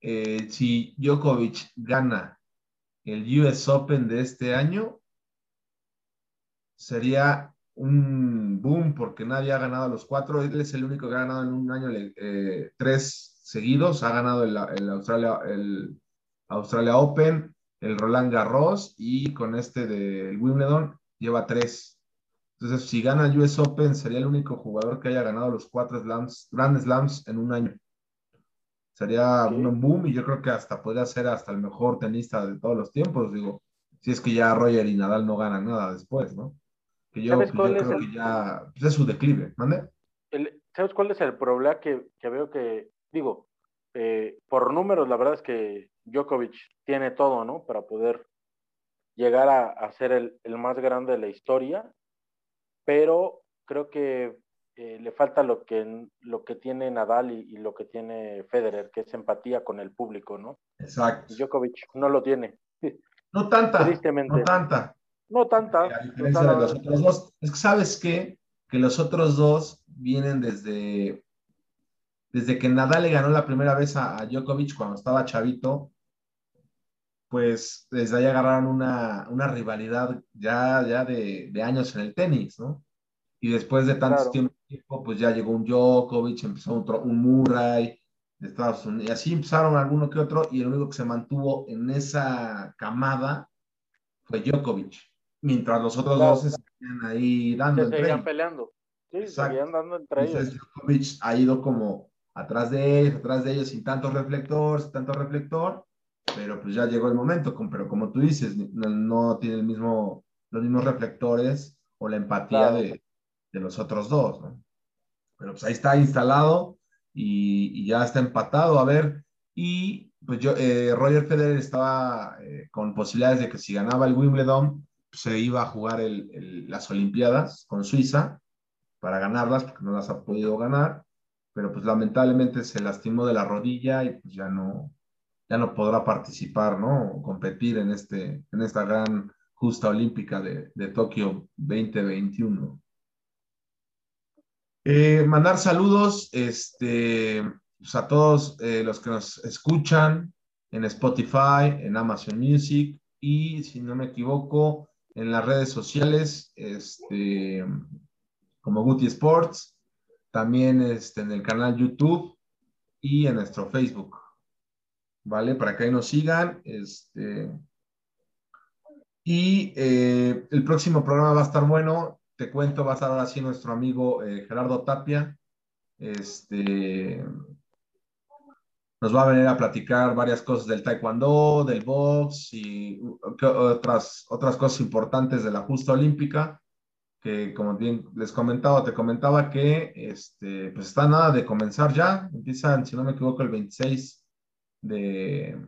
eh, si Djokovic gana el US Open de este año, sería un boom porque nadie ha ganado los cuatro. Él es el único que ha ganado en un año eh, tres seguidos. Ha ganado el, Australia, el Australia Open, el Roland Garros y con este del Wimbledon lleva tres. Entonces, si gana el US Open, sería el único jugador que haya ganado los cuatro slams, Grand Slams en un año. Sería un boom y yo creo que hasta podría ser hasta el mejor tenista de todos los tiempos, digo, si es que ya Roger y Nadal no ganan nada después, ¿no? Que yo, creo que ya pues, es su declive, ¿mande? ¿Sabes cuál es el problema que, que veo que, digo, eh, por números, la verdad es que Djokovic tiene todo, ¿no? Para poder llegar a, ser el, más grande de la historia, pero creo que eh, le falta lo que, lo que tiene Nadal y, lo que tiene Federer, que es empatía con el público, ¿no? Exacto. Djokovic no lo tiene. (laughs) No tanta. Tristemente. No tanta. No tanta. A diferencia de los otros dos. Es que sabes qué? Que los otros dos vienen desde desde que Nadal le ganó la primera vez a, Djokovic cuando estaba chavito, pues desde ahí agarraron una, una rivalidad ya, ya de, de, años en el tenis, ¿no? Y después de tanto tiempo, pues ya llegó un Djokovic, empezó otro, un Murray de Estados Unidos, y así empezaron alguno que otro, y el único que se mantuvo en esa camada fue Djokovic, mientras los otros dos se seguían ahí dando. Se seguían peleando. Sí, seguían dando entre ellos. Djokovic ha ido como atrás de ellos, atrás de ellos, sin tanto reflector, sin tanto reflector, pero pues ya llegó el momento, pero como tú dices, no, tiene el mismo, los mismos reflectores o la empatía de, de, los otros dos, ¿no? Pero pues ahí está instalado y, ya está empatado, a ver, y pues yo, eh, Roger Federer estaba eh, con posibilidades de que si ganaba el Wimbledon, pues, se iba a jugar el, las Olimpiadas con Suiza para ganarlas, porque no las ha podido ganar, pero pues lamentablemente se lastimó de la rodilla y pues ya no, ya no podrá participar, ¿no? O competir en, este, en esta gran justa olímpica de, de Tokio 2021. Eh, mandar saludos este, pues, a todos eh, los que nos escuchan en Spotify, en Amazon Music y, si no me equivoco, en las redes sociales, este, como Guti Sports, también este, en el canal YouTube y en nuestro Facebook. ¿Vale? Para que ahí nos sigan. Este, y eh, el próximo programa va a estar bueno. Te cuento, va a estar ahora nuestro amigo eh, Gerardo Tapia. Este, nos va a venir a platicar varias cosas del taekwondo, del box y otras, otras cosas importantes de la justa olímpica que como bien les comentaba, te comentaba que este, pues está nada de comenzar ya, empiezan, si no me equivoco, el 26 de,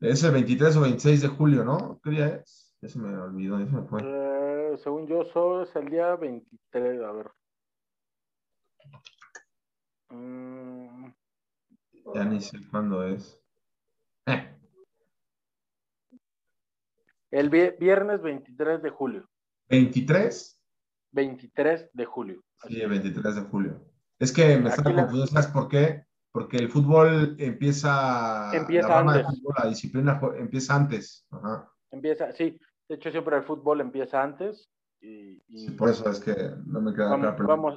es el 23 o 26 de julio, ¿no? ¿Qué día es? Ya se me olvidó, ya se me fue. Eh, según yo, soy, es el día 23, a ver. Mm. Ya ni sé cuándo es. Eh. El viernes 23 de julio. ¿23? 23 de julio. Sí, el 23 de julio. Es que me está confundiendo, ¿sabes por qué? Porque el fútbol empieza, empieza la antes. la disciplina empieza antes. Empieza, sí. De hecho, siempre el fútbol empieza antes. Y, Sí, por eso es que no me queda vamos, claro. Vamos,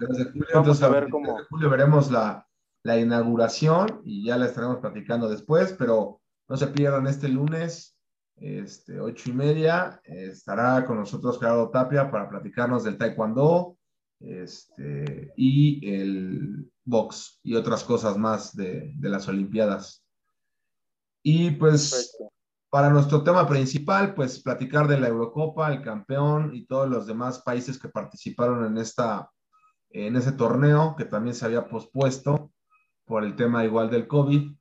vamos a ver cómo. En julio veremos la, la inauguración y ya la estaremos platicando después, pero no se pierdan este lunes este, ocho y media, estará con nosotros Gerardo Tapia para platicarnos del taekwondo este, y el box y otras cosas más de, las Olimpiadas. Y pues para nuestro tema principal, pues platicar de la Eurocopa, el campeón y todos los demás países que participaron en, esta, en ese torneo que también se había pospuesto por el tema igual del COVID.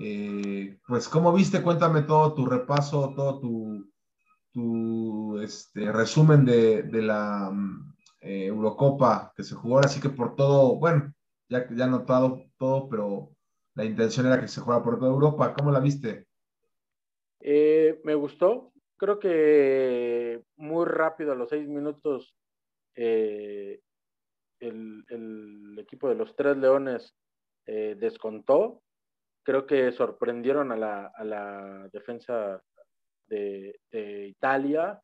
Eh, pues, ¿cómo viste? Cuéntame todo tu repaso, todo tu, este, resumen de, la mm, eh, Eurocopa que se jugó. Así que por todo, bueno, ya, ya notado todo, pero la intención era que se jugara por toda Europa. ¿Cómo la viste? Eh, me gustó. Creo que muy rápido, a los seis minutos, el, equipo de los Tres Leones descontó creo que sorprendieron a la, defensa de, Italia.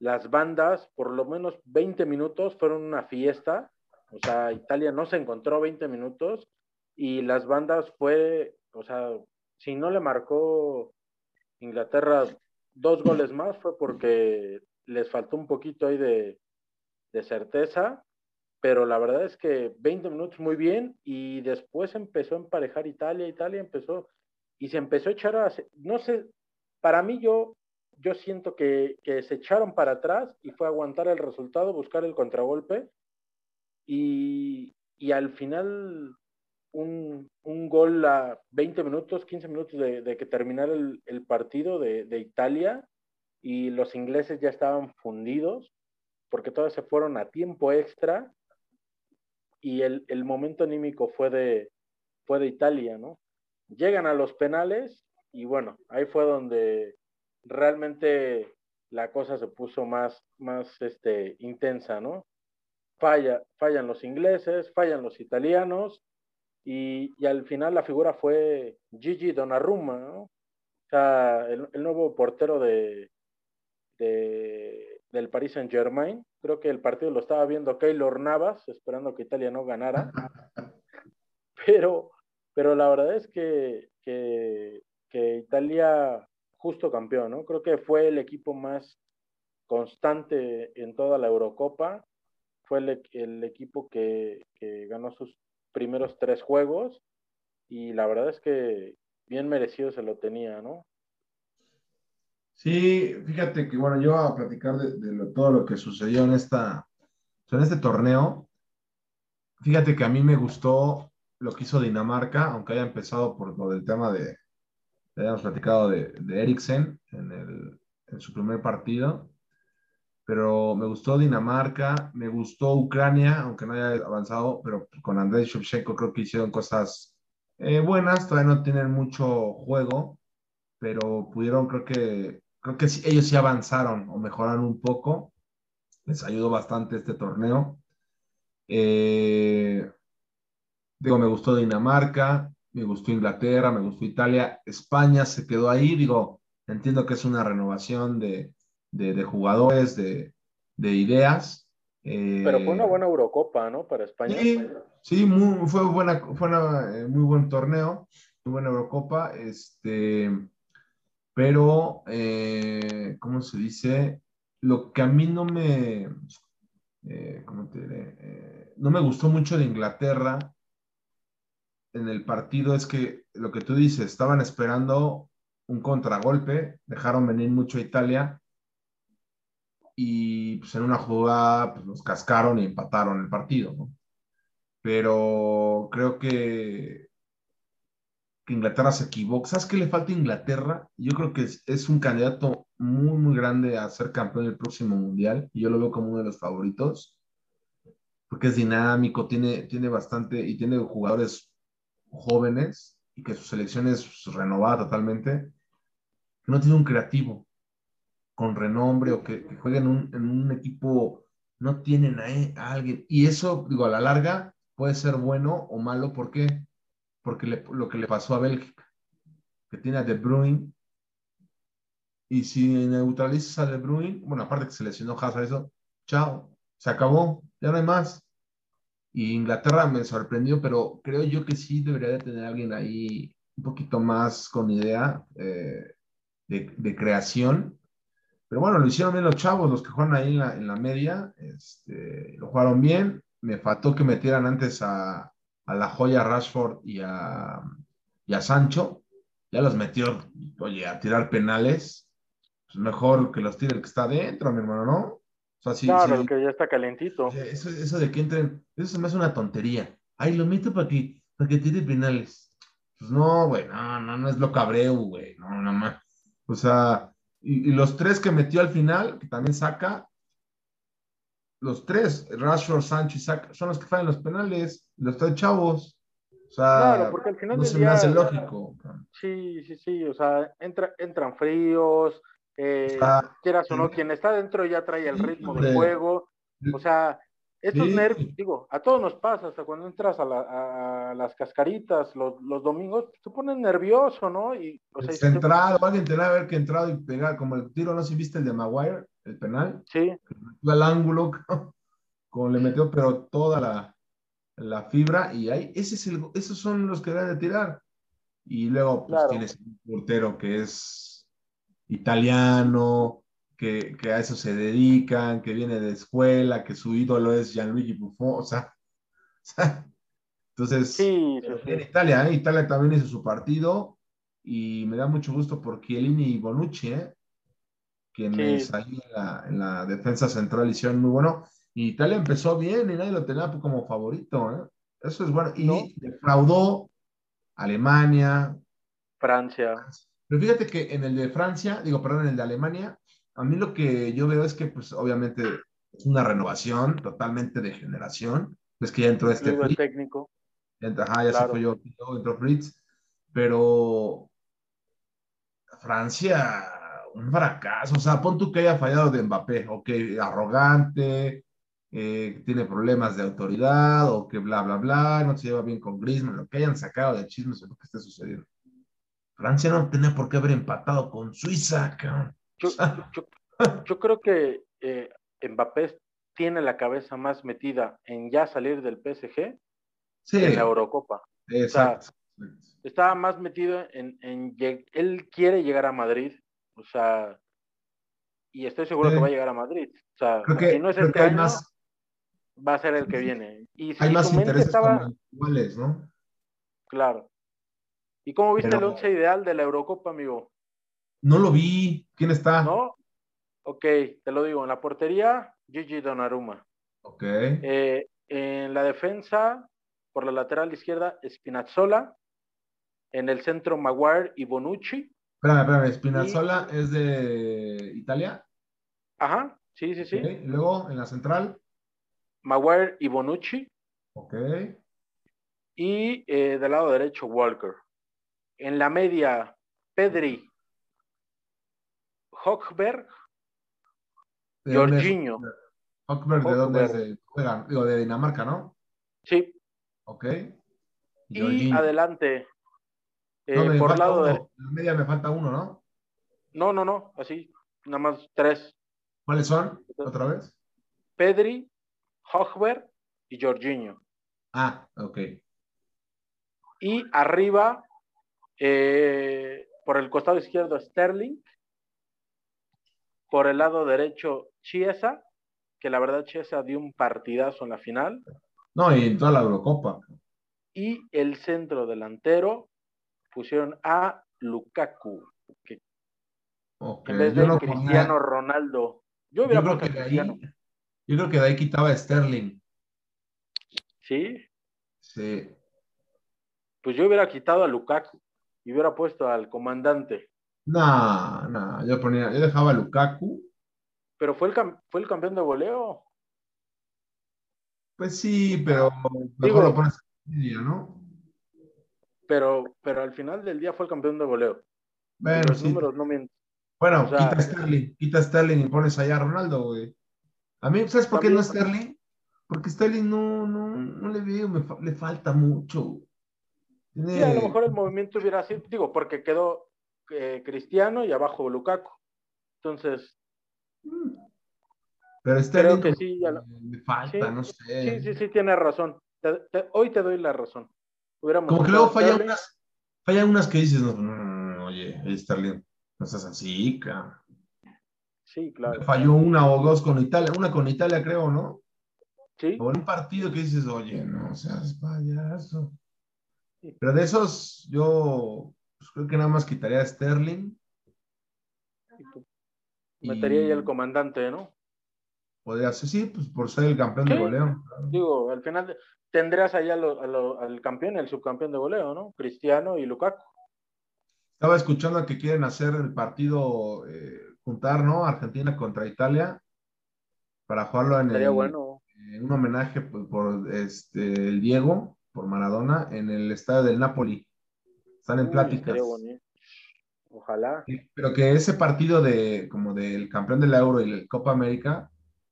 Las bandas, por lo menos 20 minutos, fueron una fiesta. O sea, Italia no se encontró 20 minutos y las bandas fue, o sea, si no le marcó Inglaterra dos goles más fue porque les faltó un poquito ahí de, de certeza pero la verdad es que 20 minutos muy bien y después empezó a emparejar Italia, Italia empezó y se empezó a echar a, no sé, para mí yo, yo siento que, que se echaron para atrás y fue aguantar el resultado, buscar el contragolpe y, y al final un, un, gol a 20 minutos, 15 minutos de, que terminara el, el partido de, de Italia y los ingleses ya estaban fundidos porque todos se fueron a tiempo extra y el, el, momento anímico fue de, fue de Italia, ¿no? Llegan a los penales y bueno, ahí fue donde realmente la cosa se puso más, más este, intensa, ¿no? Falla, fallan los ingleses, fallan los italianos y, y, al final la figura fue Gigi Donnarumma, ¿no? O sea, el, nuevo portero de, del Paris Saint Germain. Creo que el partido lo estaba viendo Keylor Navas, esperando que Italia no ganara. (laughs) Pero, pero la verdad es que, que, que Italia justo campeón, ¿no? Creo que fue el equipo más constante en toda la Eurocopa. Fue el, el equipo que, que, ganó sus primeros tres juegos y la verdad es que bien merecido se lo tenía, ¿no? Sí, fíjate que bueno, yo a platicar de, todo lo que sucedió en, esta, en este torneo. Fíjate que a mí me gustó lo que hizo Dinamarca, aunque haya empezado por lo del tema de, habíamos platicado de, de Eriksen en, el, en su primer partido pero me gustó Dinamarca, me gustó Ucrania, aunque no haya avanzado, pero con Andrés Shevchenko creo que hicieron cosas eh, buenas, todavía no tienen mucho juego, pero pudieron, creo que, creo que sí, ellos sí avanzaron o mejoraron un poco, les ayudó bastante este torneo. Eh, digo, me gustó Dinamarca, me gustó Inglaterra, me gustó Italia, España se quedó ahí, digo, entiendo que es una renovación de, de, de jugadores, de, de ideas. Eh, Pero fue una buena Eurocopa, ¿no? Para España. Sí, sí muy, fue, buena, fue una, eh, muy buen torneo, muy buena Eurocopa. Este, pero, eh, ¿cómo se dice? Lo que a mí no me, eh, ¿cómo te diré? Eh, no me gustó mucho de Inglaterra en el partido es que lo que tú dices, estaban esperando un contragolpe, dejaron venir mucho a Italia y pues en una jugada pues, los cascaron y empataron el partido, ¿no? Pero creo que, que Inglaterra se equivoca. ¿Sabes qué le falta a Inglaterra? Yo creo que es, un candidato muy, muy grande a ser campeón del próximo mundial y yo lo veo como uno de los favoritos porque es dinámico, tiene, tiene bastante y tiene jugadores jóvenes y que su selección es renovada totalmente. No tiene un creativo con renombre o que, que jueguen un, en un equipo, no tienen a, a, alguien. Y eso, digo, a la larga puede ser bueno o malo. ¿Por qué? Porque le, lo que le pasó a Bélgica, que tiene a De Bruyne. Y si neutralizas a De Bruyne, bueno, aparte que se lesionó Hazard, eso, chao, se acabó, ya no hay más. Y Inglaterra me sorprendió, pero creo yo que sí debería de tener alguien ahí un poquito más con idea eh, de, de, creación pero bueno, lo hicieron bien los chavos, los que juegan ahí en la, en la media, este, lo jugaron bien. Me faltó que metieran antes a, a la joya Rashford y a, y a, Sancho. Ya los metió, oye, a tirar penales. Pues mejor que los tire el que está adentro, mi hermano, ¿no? O sea, sí, claro, el que ya está calentito. Eso, eso de que entren, eso se me hace una tontería. Ay, lo meto para que, para que tire penales. Pues no, güey, no, no, no es lo cabreo, güey, no, nada más. O sea, y, y, los tres que metió al final, que también saca, los tres, Rashford, Sancho y Saca, son los que fallan los penales, los tres chavos. O sea, claro, porque al final no se día, me hace lógico. Sí, sí, sí, o sea, entra, entran fríos, eh, o sea, quieras o no, quien está dentro ya trae el ritmo del juego, o sea, estos sí. nervios, digo, a todos nos pasa, hasta cuando entras a, la, a las cascaritas los, los, domingos, te pones nervioso, ¿no? Y, o sea, centrado, te... alguien tenía que haber que entrado y pegar, como el tiro, no sé si viste el de Maguire, el penal. Sí. Al ángulo, como le metió, pero toda la, la fibra, y ahí, ese es el, esos son los que deben de tirar. Y luego, pues claro. tienes un portero que es italiano, que, que, a eso se dedican, que viene de escuela, que su ídolo es Gianluigi Buffon, o sea, (laughs) o sea entonces, sí, sí, en Italia, ¿eh? Italia también hizo su partido y me da mucho gusto por Chiellini y Bonucci, ¿eh? Quienes sí. ahí en la, en la, defensa central hicieron muy bueno. Y Italia empezó bien y nadie lo tenía como favorito, ¿eh? Eso es bueno. Y ¿No? defraudó Alemania. Francia. Pero fíjate que en el de Francia, digo, perdón, en el de Alemania, a mí lo que yo veo es que, pues, obviamente es una renovación totalmente de generación. Es que ya entró este Fritz, técnico. Entra, ajá, ya claro. se fue yo, entró Fritz. Pero Francia, un fracaso. O sea, pon tú que haya fallado de Mbappé, ok, arrogante, eh, tiene problemas de autoridad o que bla, bla, bla, no se lleva bien con Griezmann, lo que hayan sacado de chismes o lo que esté sucediendo. Francia no tenía por qué haber empatado con Suiza, cabrón. Yo, creo que eh, Mbappé tiene la cabeza más metida en ya salir del PSG sí. en la Eurocopa. Exacto. estaba más metido en, en, él quiere llegar a Madrid, o sea, y estoy seguro que va a llegar a Madrid. O sea, si no es este año, más, va a ser el que viene. Y hay más intereses estaba... iguales, ¿no? Claro. ¿Y cómo viste el once ideal de la Eurocopa, amigo? No lo vi. ¿Quién está? ¿No? Ok, te lo digo. En la portería, Gigi Donnarumma. Ok. Eh, en la defensa, por la lateral izquierda, Spinazzola. En el centro, Maguire y Bonucci. Espérame, espérame. ¿Spinazzola es de Italia? Ajá, sí, sí, sí. Luego, en la central. Maguire y Bonucci. Ok. Y eh, del lado derecho, Walker. En la media, Pedri, Hochberg, Jorginho. Hochberg, ¿de dónde es? De, digo, de Dinamarca, ¿no? Sí. Ok. Y adelante. Eh, no, por lado de. En la media me falta uno, ¿no? No, no, no, así, nada más tres. ¿Cuáles son? ¿Otra vez? Pedri, Hochberg y Jorginho. Ah, ok. Y arriba, eh, por el costado izquierdo, Sterling. Por el lado derecho, Chiesa, que la verdad Chiesa dio un partidazo en la final. No, y en toda la Eurocopa. Y el centro delantero pusieron a Lukaku, que en vez de Cristiano Ronaldo. Yo hubiera yo creo que de ahí, Yo creo que de ahí quitaba a Sterling. ¿Sí? Sí. Pues yo hubiera quitado a Lukaku y hubiera puesto al comandante. No, no, yo ponía, yo dejaba a Lukaku. Pero fue el, fue el campeón de voleo. Pues sí, pero mejor lo pones en ¿no? Pero, pero al final del día fue el campeón de voleo. Bueno, los números no mienten. Bueno, quita Sterling, quita Sterling y pones allá a Ronaldo, güey. A mí, ¿sabes por qué no Sterling? Porque Sterling no, no, no le veo, me le falta mucho. Sí, a lo mejor el movimiento hubiera sido, digo, porque quedó eh, Cristiano y abajo Lukaku. Entonces. Pero Sterling creo que sí, le falta, no sé. Sí, sí, sí, tiene razón. hoy te doy la razón. Como que luego falla unas, falla unas que dices, no, no, no, oye, Sterling, no estás así, cara. Sí, claro. Falló una o dos con Italia, una con Italia creo, ¿no? Sí. O en un partido que dices, oye, no seas payaso. Pero de esos, yo pues, creo que nada más quitaría a Sterling. Metería ahí el comandante, ¿no? Podría ser, sí, pues por ser el campeón de goleo. Digo, al final tendrías ahí al campeón, el subcampeón de goleo, ¿no? Cristiano y Lukaku. Estaba escuchando que quieren hacer el partido, eh, juntar, ¿no? Argentina contra Italia para jugarlo en, el, bueno. un homenaje por, por, este, el Diego, por Maradona, en el estadio del Napoli. Están en Uy, pláticas. Ojalá. Pero que ese partido de como del campeón del Euro y la Copa América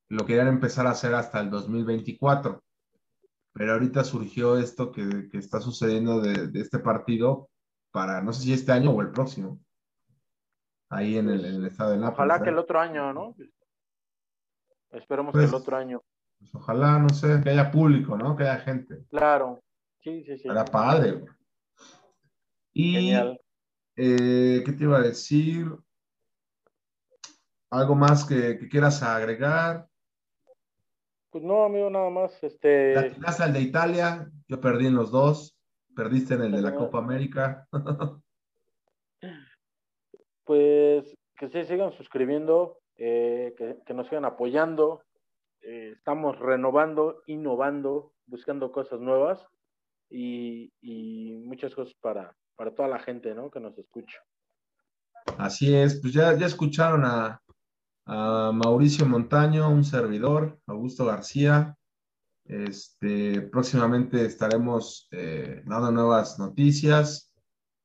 lo querían empezar a hacer hasta el 2024. Pero ahorita surgió esto que, que está sucediendo de, de, este partido para, no sé si este año o el próximo. Ahí en el, en el estado de Nápoles. Ojalá que el otro año, ¿no? Esperemos pues, que el otro año. Pues ojalá, no sé, que haya público, ¿no? Que haya gente. Claro. Sí, sí, sí. Era padre. Güey. Y, Genial. Eh, ¿qué te iba a decir? ¿Algo más que, que, quieras agregar? Pues no, amigo, nada más. Este... La al de Italia, yo perdí en los dos. Perdiste en el de la Copa América. (laughs) pues que se sigan suscribiendo, eh, que, que, nos sigan apoyando. Eh, estamos renovando, innovando, buscando cosas nuevas y, y muchas cosas para, para toda la gente ¿no? que nos escucha. Así es, pues ya, ya escucharon a, a Mauricio Montaño, un servidor, Augusto García. Este, próximamente estaremos eh, dando nuevas noticias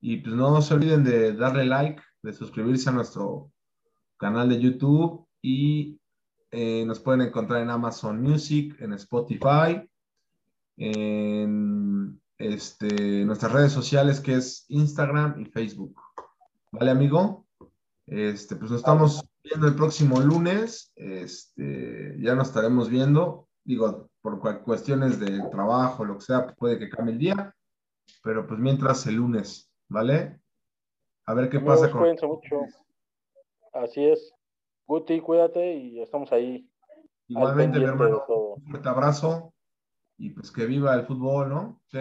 y pues no se olviden de darle like, de suscribirse a nuestro canal de YouTube y Eh, nos pueden encontrar en Amazon Music, en Spotify, en este, nuestras redes sociales que es Instagram y Facebook. ¿Vale, amigo? Este, pues nos estamos viendo el próximo lunes. Este, ya nos estaremos viendo. Digo, por cuestiones de trabajo, lo que sea, puede que cambie el día. Pero pues mientras el lunes, ¿vale? A ver qué pasa con. Cuídense mucho. Así es. Guti, cuídate y estamos ahí. Igualmente, mi hermano. Un fuerte abrazo y pues que viva el fútbol, ¿no? Sí.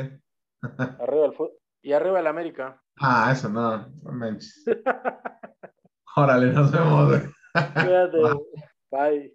(laughs) Arriba el fútbol. Y arriba el América. Ah, eso no, no (laughs) Órale, nos vemos. Obrigado. Bye.